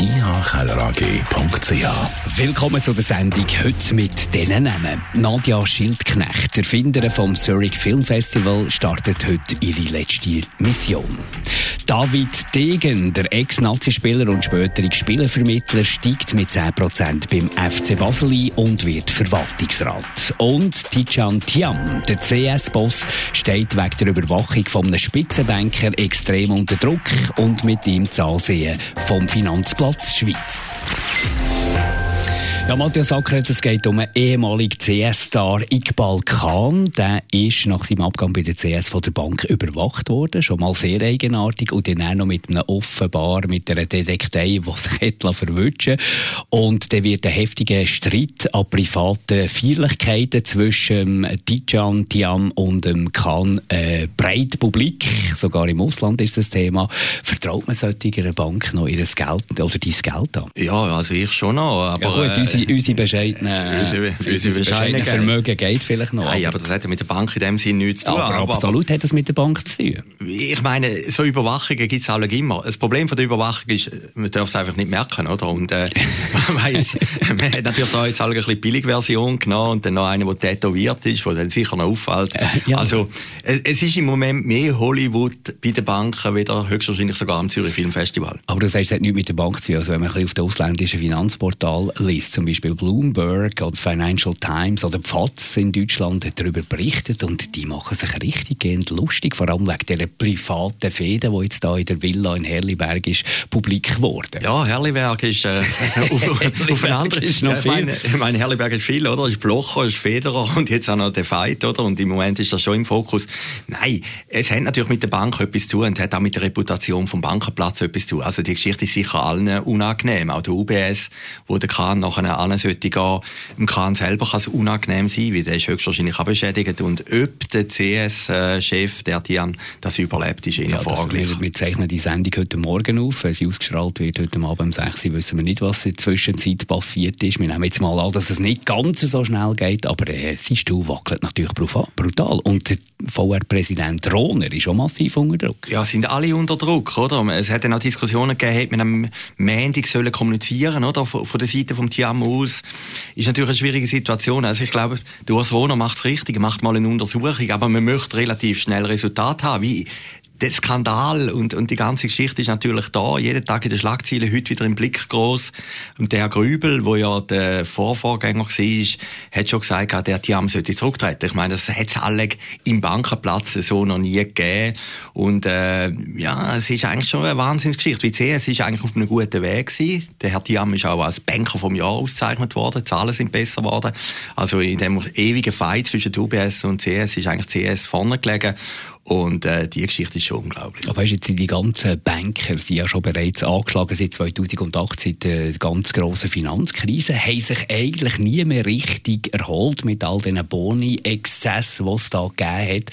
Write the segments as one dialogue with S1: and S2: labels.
S1: ihkellerag.ch.
S2: Willkommen zu der Sendung heute mit diesen Namen. Nadja Schildknecht, Erfinderin vom Zurich Film Festival, startet heute ihre letzte Mission. David Degen, der Ex-Nazi-Spieler und spätere Spielervermittler, steigt mit 10% beim FC Basel ein und wird Verwaltungsrat. Und Tijan Tiam, der CS-Boss, steht wegen der Überwachung von einem Spitzenbanker extrem unter Druck und mit ihm zu Ansehen vom Finanzplan Platz Schweiz. Ja, Matthias Ackert, es geht um einen ehemaligen CS-Star Iqbal Khan. Der ist nach seinem Abgang bei der CS von der Bank überwacht worden. Schon mal sehr eigenartig. Und dann auch noch mit einem offenbar, mit einer Detektei, die sich hätte verwünschen Und dann wird ein heftiger Streit an privaten Feierlichkeiten zwischen Tijan Tiam und dem Khan äh, breit publik. Sogar im Ausland ist das Thema. Vertraut man solcher Bank noch ihr Geld oder dein Geld an?
S3: Ja, also ich schon noch. Aber,
S2: ja, gut, unsere, unsere bescheidenen, unsere, unsere bescheidenen Vermögen geht vielleicht noch.
S3: Nein, aber das hat ja mit der Bank in dem Sinne nichts zu
S2: tun. Aber, aber absolut hat das mit der Bank zu tun.
S3: Ich meine, so Überwachungen gibt es alle immer. Das Problem von der Überwachung ist, man darf es einfach nicht merken, oder? Und äh, man, jetzt, man hat natürlich da jetzt alle ein bisschen Billigversion genommen und dann noch eine, die tätowiert ist, die dann sicher noch auffällt. Äh, ja. Also es, es, ist im Moment mehr Hollywood bei den Banken, wieder höchstwahrscheinlich sogar am Zürich Filmfestival.
S2: Aber du sagst, es hat nichts mit der Bank zu tun. Also wenn man ein bisschen auf den ausländischen Finanzportal liest, zum Beispiel Bloomberg oder Financial Times oder FATS in Deutschland hat darüber berichtet und die machen sich richtig gehend lustig, vor allem wegen dieser privaten Fäden, die jetzt da in der Villa in Herliberg ist, publik geworden.
S3: Ja, Herliberg ist äh, auf, auf ist noch viel. Meine, ich meine, Herliberg ist viel, oder? Ist Blocher, ist Federer und jetzt auch noch der Fight, oder? Und im Moment ist das schon im Fokus. Nein, es hat natürlich mit der Bank etwas zu tun und hat auch mit der Reputation vom Bankenplatz etwas zu tun. Also die Geschichte ist sicher allen unangenehm. Auch der UBS, wo der Kahn nachher an sollte gehen. Im Kahn selber kann es unangenehm sein, weil der ist höchstwahrscheinlich auch beschädigt. Und ob der CS-Chef, der Tian, das überlebt, ist ihnen ja, fraglich.
S2: Wir, wir zeichnen die Sendung heute Morgen auf. Wenn sie ausgestrahlt wird, heute Abend um 6 Uhr, wissen wir nicht, was in der Zwischenzeit passiert ist. Wir nehmen jetzt mal an, dass es nicht ganz so schnell geht, aber äh, sein Stuhl wackelt natürlich brutal. Und der VR-Präsident Rohner ist auch massiv unter Druck.
S3: Ja, sind alle unter Druck, oder? Es hat dann auch Diskussionen gegeben, hat man am Montag sollen kommunizieren, oder? Von, der Seite vom Tiam aus ist natürlich eine schwierige Situation. Also ich glaube, der Urs Rohner macht es richtig, macht mal eine Untersuchung, aber man möchte relativ schnell Resultat haben. Wie der Skandal und, und die ganze Geschichte ist natürlich da. Jeden Tag in den Schlagzeilen, heute wieder im Blick groß. Und der Herr Grübel, wo ja der Vorvorgänger war, hat schon gesagt, der Tiam sollte zurücktreten. Ich meine, das hat es alle im Bankenplatz so noch nie gegeben. Und äh, ja, es ist eigentlich schon eine Wahnsinnsgeschichte. Wie CS ist eigentlich auf einem guten Weg gewesen. Der Herr Tiam ist auch als Banker vom Jahr ausgezeichnet worden. Die Zahlen sind besser geworden. Also in dem ewigen Fight zwischen UBS und CS ist eigentlich CS vorne gelegen. Und äh, die Geschichte ist schon unglaublich.
S2: Aber weißt, jetzt sind die ganzen Banker sind ja schon bereits angeschlagen seit 2008, seit der ganz grossen Finanzkrise, haben sich eigentlich nie mehr richtig erholt mit all diesen Boni-Exzessen, die es da gegeben hat.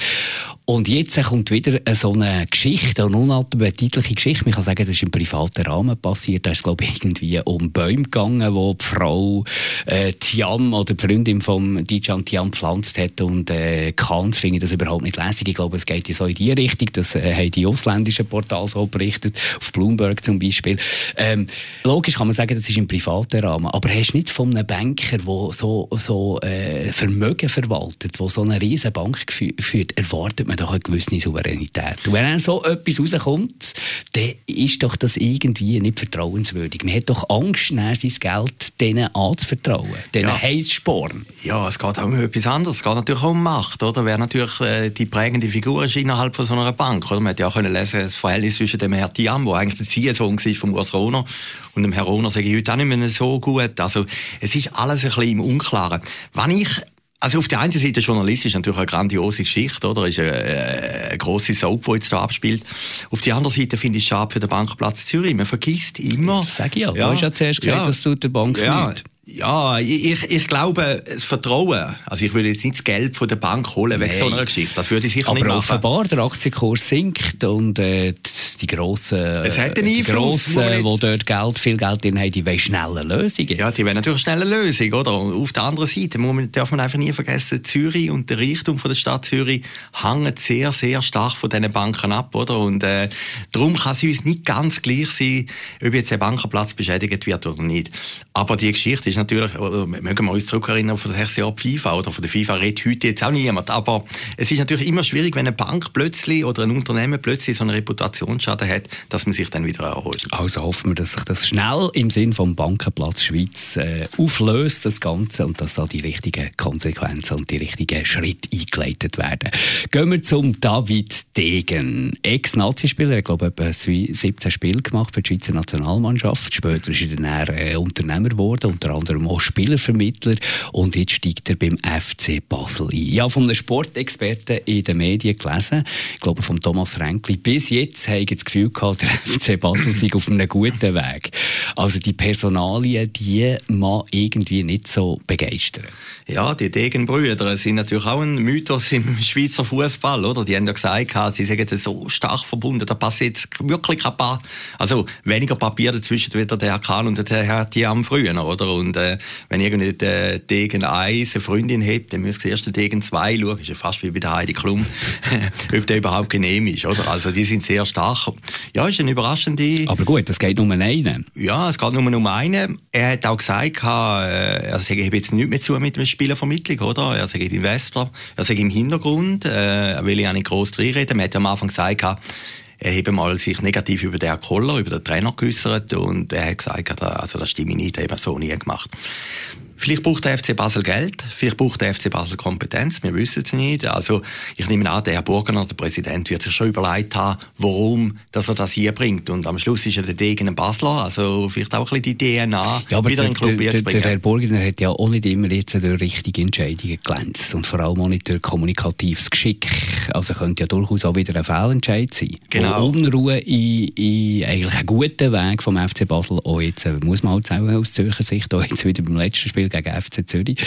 S2: Und jetzt kommt wieder so eine Geschichte, eine unappetitliche Geschichte. Man kann sagen, das ist im privaten Rahmen passiert. Da ist, glaube ich, irgendwie um Bäume gegangen, wo die Frau äh, Tiam oder die Freundin von Dijan Tiam pflanzt hat. Und äh, Kant finde das überhaupt nicht lässig. Ich glaube, es geht so in die Richtung. Das äh, haben die ausländischen Portale so berichtet, auf Bloomberg zum Beispiel. Ähm, logisch kann man sagen, das ist im privaten Rahmen. Aber hast du nicht von einem Banker, der so, so äh, Vermögen verwaltet, der so eine riesen Bank führt, erwartet man man doch eine gewisse Souveränität. Und wenn dann so etwas rauskommt, dann ist doch das irgendwie nicht vertrauenswürdig. Man hat doch Angst, sein Geld denen anzuvertrauen, denen ja. Heissporen.
S3: Ja, es geht auch um etwas anderes. Es geht natürlich auch um Macht, oder? Wer natürlich äh, die prägende Figur ist innerhalb von so einer Bank, oder? Man hat ja auch können lesen, das Verhältnis zwischen dem Herrn Tiam, der eigentlich der Ziehsohn war von Urs Rohner, und dem Herrn Rohner sage ich heute auch nicht mehr so gut. Also, es ist alles ein bisschen im Unklaren. Wenn ich also auf der einen Seite journalistisch natürlich eine grandiose Geschichte, oder? Ist eine, äh, eine grosse Soap, die jetzt da abspielt. Auf der anderen Seite finde ich es schade für den Bankplatz Zürich. Man vergisst immer.
S2: Sag ich ja. ja. Du hast ja zuerst gesagt, ja, dass du der Bank ja,
S3: Ja, ich, ich glaube, das Vertrauen, also ich würde jetzt nicht das Geld von der Bank holen, wegen so einer Geschichte, das würde ich sicher
S2: Aber
S3: nicht machen.
S2: offenbar, der Aktienkurs sinkt und äh, die grossen,
S3: Es hat einen
S2: die
S3: Einfluss,
S2: Grossen,
S3: jetzt-
S2: die dort Geld, viel Geld drin haben, die wollen schnelle Lösungen.
S3: Ja, die wäre natürlich schnell eine Lösung, oder? Und auf der anderen Seite muss man, darf man einfach nie vergessen, Zürich und der Reichtum von der Stadt Zürich hängen sehr, sehr stark von diesen Banken ab, oder? Und äh, darum kann es uns nicht ganz gleich sein, ob jetzt ein Bankenplatz beschädigt wird oder nicht. Aber die Geschichte ist natürlich, oder, mögen wir uns zurückerinnern von das Jahr FIFA, oder von der FIFA redet heute jetzt auch niemand. Aber es ist natürlich immer schwierig, wenn eine Bank plötzlich oder ein Unternehmen plötzlich so einen Reputationsschaden hat, dass man sich dann wieder erholt.
S2: Also hoffen wir, dass sich das schnell im Sinn vom Bankenplatz Schweiz äh, auflöst, das Ganze, und dass da die richtigen Konsequenzen und die richtigen Schritte eingeleitet werden. Gehen wir zum David Degen. Ex-Nazi-Spieler, ich glaube, etwa 17 Spiele gemacht für die Schweizer Nationalmannschaft. Später ist er dann äh, Unternehmer geworden, unter anderem auch Spielervermittler. Und jetzt steigt er beim FC Basel ein. Ja, von einem Sportexperten in den Medien gelesen, ich glaube, von Thomas Renkli. Bis jetzt habe ich das Gefühl gehabt, der FC Basel sei auf einem guten Weg. Also die Personalien, die man irgendwie nicht so begeistern.
S3: Ja, die Degenbrüder sind natürlich auch ein Mythos im Schweizer Fußball, oder? Die haben ja gesagt, sie sagen so stark verbunden, da passt jetzt wirklich kein paar, also weniger Papier dazwischen wie der Herr Kahn und der Herr Tiam früher, oder? Und äh, wenn irgendwie der Degen 1 eine Freundin hat, dann müsst ihr erst den Degen 2 schauen, ist ja fast wie bei der Heidi Klum, ob der überhaupt genehm ist, oder? Also die sind sehr stark. Ja, ist eine überraschende...
S2: Aber gut, das geht nur um einen.
S3: Ja, es geht nur um einen. Er hat auch gesagt, äh, er sage, ich habe jetzt nichts mehr zu mit der Spielervermittlung, oder? Er sagt Investor, er sagt im Hintergrund, äh, er will ja nicht gross reinreden. Man hat ja am Anfang gesagt, habe mal sich negativ über den Koller, über den Trainer geäussert und er hat gesagt, also das stimme nicht, das hat er so nie gemacht. Vielleicht braucht der FC Basel Geld, vielleicht braucht der FC Basel Kompetenz, wir wissen es nicht. Also ich nehme an, der Herr Burgener, der Präsident, wird sich schon überlegt haben, warum dass er das hier bringt. Und am Schluss ist er der Degen ein Basler, also vielleicht auch ein bisschen die DNA
S2: Ja, aber
S3: wieder
S2: der,
S3: in den Club
S2: der, der, der Herr Burgener hat ja auch nicht immer jetzt durch richtige Entscheidungen glänzt und vor allem auch nicht durch kommunikatives Geschick. Also könnte ja durchaus auch wieder ein Fehlentscheid sein.
S3: Genau.
S2: Und Unruhe in, in eigentlich einen guten Weg vom FC Basel, auch jetzt, äh, muss man halt sagen, aus Zürcher Sicht, auch jetzt wieder beim letzten Spiel gegen FC Zürich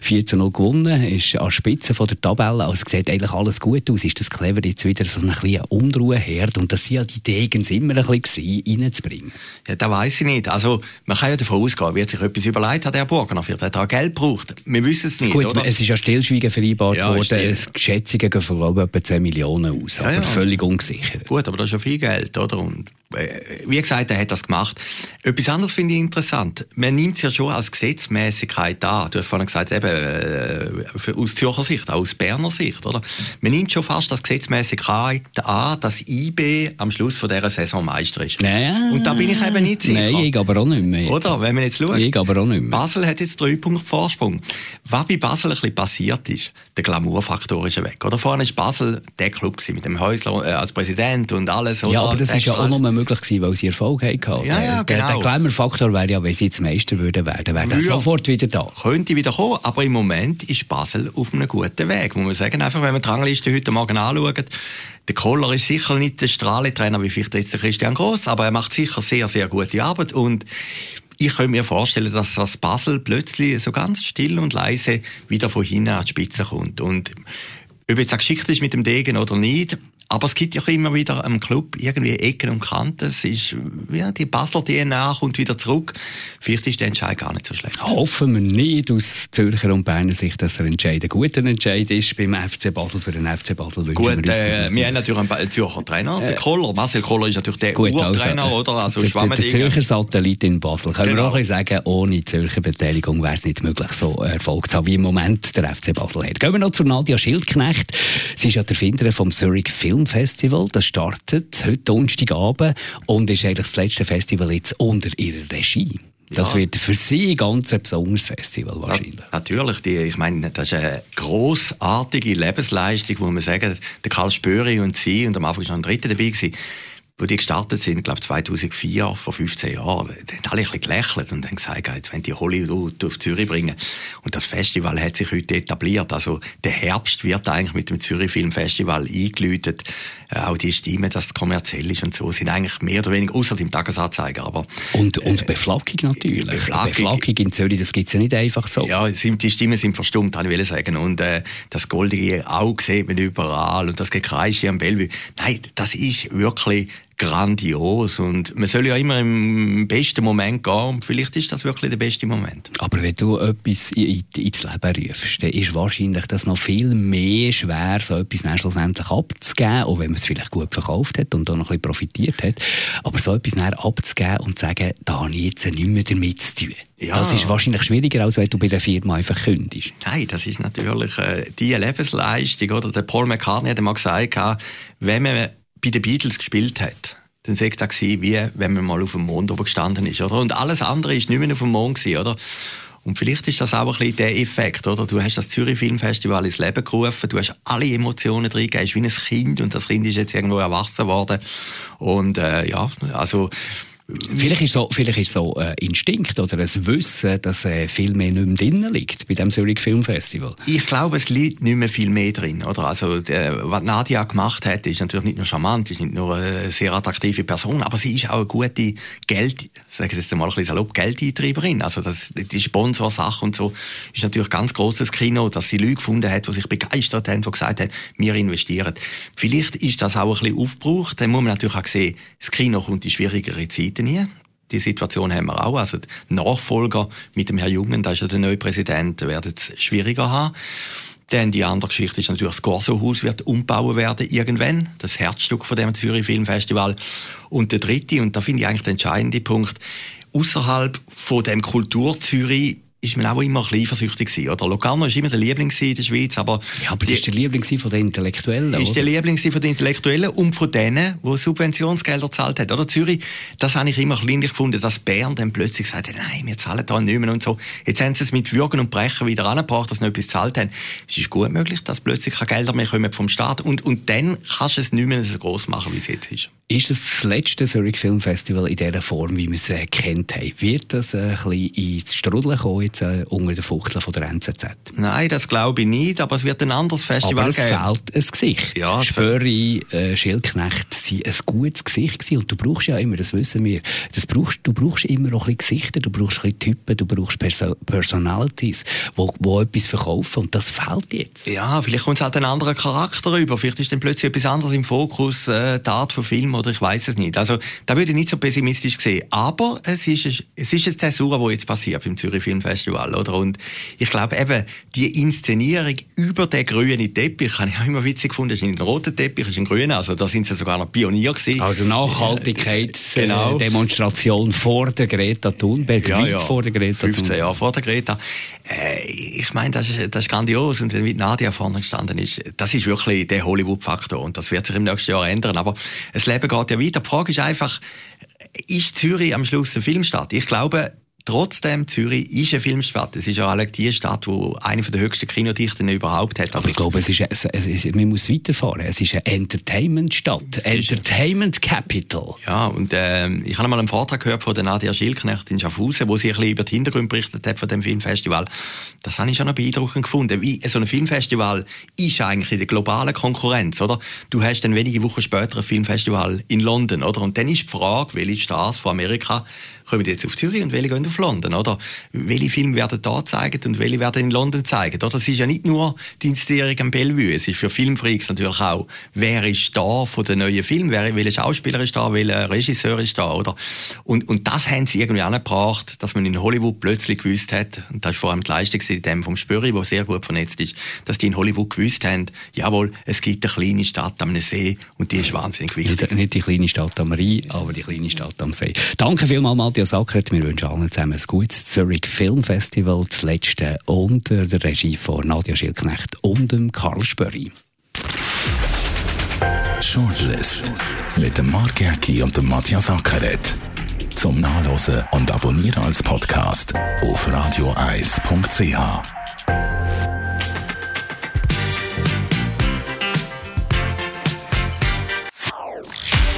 S2: 4 zu 0 gewonnen, ist an der Spitze von der Tabelle, also sieht eigentlich alles gut aus. Ist das clever, jetzt wieder so ein bisschen Unruhe herd und das sind ja die Degens immer ein bisschen reinzubringen.
S3: Ja, das weiss ich nicht. Also, man kann ja davon ausgehen, wird sich etwas überlegt hat, der Herr Burgener. Hat er auch Geld gebraucht. Wir wissen es nicht,
S2: Gut,
S3: oder?
S2: es ist ja Stillschweigen vereinbart
S3: Ja,
S2: worden. Es- Schätzungen gehen ich, etwa 10 Millionen aus.
S3: Ja,
S2: aber
S3: ja.
S2: völlig unsicher.
S3: Gut, aber das ist ja viel Geld, oder? Und wie gesagt, er hat das gemacht. Etwas anderes finde ich interessant. Man nimmt es ja schon als Gesetzmäßigkeit an. Du hast vorhin gesagt, eben, äh, aus Zürcher Sicht, auch aus Berner Sicht, oder? Man nimmt schon fast als Gesetzmäßigkeit an, dass IB am Schluss von dieser Saison Meister ist.
S2: Nein.
S3: Und da bin ich eben nicht sicher.
S2: Nein, ich aber auch nicht mehr.
S3: Oder? Wenn man jetzt schaut.
S2: Ich aber auch nicht mehr.
S3: Basel hat jetzt drei Punkte Vorsprung. Was bei Basel ein bisschen passiert ist, der Glamourfaktor ist weg. Oder vorhin ist Basel der Club gewesen, mit dem Häusler äh, als Präsident und alles. Oder?
S2: Ja, aber das ist ja auch
S3: Strahl-
S2: nur möglich gewesen, weil sie Erfolg hatten.
S3: Ja, ja,
S2: Der, der
S3: genau.
S2: Glamour-Faktor wäre ja, wenn sie jetzt Meister würden werden, wäre
S3: Ja.
S2: sofort wieder da.
S3: Könnte wieder kommen, aber im Moment ist Basel auf einem guten Weg. Muss man sagen, einfach, wenn man die Rangliste heute Morgen anschaut, der Koller ist sicher nicht der Strahletrainer wie vielleicht jetzt der Christian Gross, aber er macht sicher sehr, sehr gute Arbeit und ich könnte mir vorstellen, dass das Basel plötzlich so ganz still und leise wieder von hinten an die Spitze kommt. Und ob jetzt auch geschickt ist mit dem Degen oder nicht, aber es gibt ja immer wieder am Club irgendwie Ecken und Kanten. Es ist, ja, die Basler DNA kommt wieder zurück. Vielleicht ist der Entscheid gar nicht so schlecht.
S2: Hoffen wir nicht aus Zürcher und Berner Sicht, dass der Entscheid ein guter Entscheid ist beim FC Basel. Für den FC Basel
S3: Gut,
S2: wir
S3: äh, wir haben natürlich einen Zürcher Trainer, der Koller. Marcel Koller ist natürlich der
S2: Gut,
S3: Urtrainer,
S2: also,
S3: oder? Also
S2: der, der, der. Zürcher Satellit in Basel. Können wir
S3: Genau.
S2: auch ein bisschen sagen, ohne Zürcher Beteiligung wäre es nicht möglich, so Erfolg zu haben, wie im Moment der FC Basel hat. Gehen wir noch zu Nadia Schildknecht. Sie ist ja der Erfinderin vom Zurich Film Festival. Das startet heute Donnerstagabend und ist eigentlich das letzte Festival jetzt unter ihrer Regie. Das
S3: Ja.
S2: wird für sie ganz ein besonderes Festival wahrscheinlich.
S3: Na, natürlich, die, ich meine, das ist eine grossartige Lebensleistung, muss man sagen. Der Karl Spöri und sie, und am Anfang noch ein Dritter dabei gewesen. Wo die gestartet sind, glaube 2004, vor 15 Jahren, da haben alle ein bisschen gelächelt und haben gesagt, jetzt wollen die Hollywood auf Zürich bringen. Und das Festival hat sich heute etabliert. Also der Herbst wird eigentlich mit dem Zürich Film Festival eingeläutet. Äh, auch die Stimme, dass es kommerziell ist und so, sind eigentlich mehr oder weniger, außer dem Tagesanzeiger. Aber,
S2: und, und äh, Beflaggung natürlich. Beflaggung, Beflaggung in Zürich, das gibt's ja nicht einfach so.
S3: Ja, die Stimmen sind verstummt, kann ich sagen. Und äh, das goldige Auge sieht man überall und das Gekreische am Bellevue. Nein, das ist wirklich grandios und man soll ja immer im besten Moment gehen und vielleicht ist das wirklich der beste Moment.
S2: Aber wenn du etwas ins Leben rufst, dann ist wahrscheinlich das noch viel mehr schwer, so etwas schlussendlich abzugeben, auch wenn man es vielleicht gut verkauft hat und auch noch ein bisschen profitiert hat, aber so etwas abzugeben und zu sagen, da habe ich jetzt nicht mehr damit zu tun. Ja. Das ist wahrscheinlich schwieriger, als wenn du bei der Firma einfach kündigst.
S3: Nein, das ist natürlich äh, die Lebensleistung. Oder? Der Paul McCartney hat mal gesagt, wenn man bei den Beatles gespielt hat, dann sagt er wie wenn man mal auf dem Mond oben gestanden ist, oder? Und alles andere ist nicht mehr auf dem Mond gewesen, oder? Und vielleicht ist das auch ein bisschen der Effekt, oder? Du hast das Zürich Filmfestival ins Leben gerufen, du hast alle Emotionen drin gegeben, wie ein Kind und das Kind ist jetzt irgendwo erwachsen worden. Und äh, ja, also
S2: Vielleicht ist so, vielleicht ist so ein äh, Instinkt oder ein Wissen, dass äh, viel mehr nicht mehr drin liegt bei dem Zürich Filmfestival.
S3: Ich glaube, es liegt nicht mehr viel mehr drin, oder? Also, der, was Nadia gemacht hat, ist natürlich nicht nur charmant, ist nicht nur eine sehr attraktive Person, aber sie ist auch eine gute Geld, sagen ich jetzt mal ein bisschen salopp, Geldeintreiberin. Also, das, die Sponsorsache und so ist natürlich ganz großes Kino, dass sie Leute gefunden hat, die sich begeistert haben, die gesagt haben, wir investieren. Vielleicht ist das auch ein bisschen aufgebraucht. Dann muss man natürlich auch sehen, das Kino kommt in schwierigere Zeit Zeiten nie. Die Situation haben wir auch. Also die Nachfolger mit dem Herrn Jungen, da ist ja der neue Präsident, werden es schwieriger haben. Dann die andere Geschichte ist natürlich, das Corso-Haus wird umbauen werden irgendwann. Das Herzstück von dem Zürich Filmfestival. Und der dritte, und da finde ich eigentlich der entscheidende Punkt, außerhalb von dem Kultur Zürich ist man auch immer ein bisschen eifersüchtig gewesen, oder? Locarno ist immer der Liebling in der Schweiz, aber...
S2: Ja, aber das ist der Liebling von den Intellektuellen,
S3: Ist oder? der Liebling von den Intellektuellen und von denen, die Subventionsgelder gezahlt haben, oder? Zürich, das habe ich immer kleinlich gefunden, dass Bern dann plötzlich gesagt hat, nein, wir zahlen da nicht mehr und so. Jetzt haben sie es mit Würgen und Brechen wieder angebracht, dass sie noch etwas gezahlt haben. Es ist gut möglich, dass plötzlich keine Gelder mehr kommen vom Staat und, und dann kannst du es nicht mehr so gross machen, wie es jetzt ist.
S2: Ist das das letzte Zurich Film Festival in dieser Form, wie wir es äh, kennt haben? Wird das äh, ein bisschen ins Strudeln kommen, jetzt, äh, unter der Fuchtel von der NZZ?
S3: Nein, das glaube ich nicht, aber es wird ein anderes Festival aber
S2: es
S3: geben.
S2: fehlt ein Gesicht. Ja, Spöri, äh, Schildknecht sind ein gutes Gesicht gewesen. und du brauchst ja immer, das wissen wir, das brauchst, du brauchst immer auch ein bisschen Gesichter, du brauchst ein bisschen Typen, du brauchst Perso Personalities, wo, wo etwas verkaufen und das fehlt jetzt.
S3: Ja, vielleicht kommt es halt einen anderen Charakter rüber, vielleicht ist dann plötzlich etwas anderes im Fokus, äh, die Art von Film oder ich weiß es nicht. Also da würde ich nicht so pessimistisch sehen. Aber es ist, es ist eine Zäsur, die jetzt passiert beim Zürich Filmfestival, oder? Und ich glaube eben, die Inszenierung über den grünen Teppich, habe ich auch immer witzig gefunden, das ist nicht ein roter Teppich, ist ein grüner, also da sind sie sogar noch Pionier gewesen.
S2: Also Nachhaltigkeitsdemonstration genau. vor der Greta Thunberg, ja, weit ja. vor der Greta
S3: 15 Jahre vor der Greta. Äh, ich meine, das ist, das ist grandios und wie Nadia vorne gestanden ist, das ist wirklich der Hollywood-Faktor und das wird sich im nächsten Jahr ändern. Aber das Leben geht ja weiter. Die Frage ist einfach, ist Zürich am Schluss eine Filmstadt? Ich glaube, Trotzdem, Zürich ist eine Filmstadt. Es ist ja alle die Stadt, die eine der höchsten Kinodichten überhaupt hat.
S2: Aber ich glaube, es ist, es, es, man muss weiterfahren. Es ist eine Entertainment-Stadt. Entertainment Capital.
S3: Ja, und äh, ich habe mal einen Vortrag gehört von der Nadia Schilknecht in Schaffhausen, wo sie ein bisschen über den Hintergrund berichtet hat von dem Filmfestival. Das habe ich schon noch beeindruckend gefunden. Wie so ein Filmfestival ist eigentlich in der globalen Konkurrenz, oder? Du hast dann wenige Wochen später ein Filmfestival in London, oder? Und dann ist die Frage, welche Stars von Amerika kommen jetzt auf Zürich und welche gehen auf London, oder? Welche Filme werden da gezeigt und welche werden in London gezeigt, oder? Das ist ja nicht nur die Inszenierung am Bellevue, es ist für Filmfreaks natürlich auch, wer ist da von den neuen Filmen, wer, welcher Schauspieler ist da, welcher Regisseur ist da, oder? Und, und das haben sie irgendwie angebracht, dass man in Hollywood plötzlich gewusst hat, und das ist vor allem die Leistung dem vom Spüri, der sehr gut vernetzt ist, dass die in Hollywood gewusst haben, jawohl, es gibt eine kleine Stadt am See und die ist wahnsinnig wichtig.
S2: Nicht die kleine Stadt am Rhein, aber die kleine Stadt am See. Danke vielmals, Matthias Ackert. Wir wünschen allen zusammen ein gutes Zurich Film Festival, das letzte unter der Regie von Nadia Schildknecht und dem Karl Spörri.
S1: Shortlist mit dem Mark Jäcki und dem Matthias Ackeret. Zum Nachlesen und Abonnieren als Podcast auf radioeis.ch.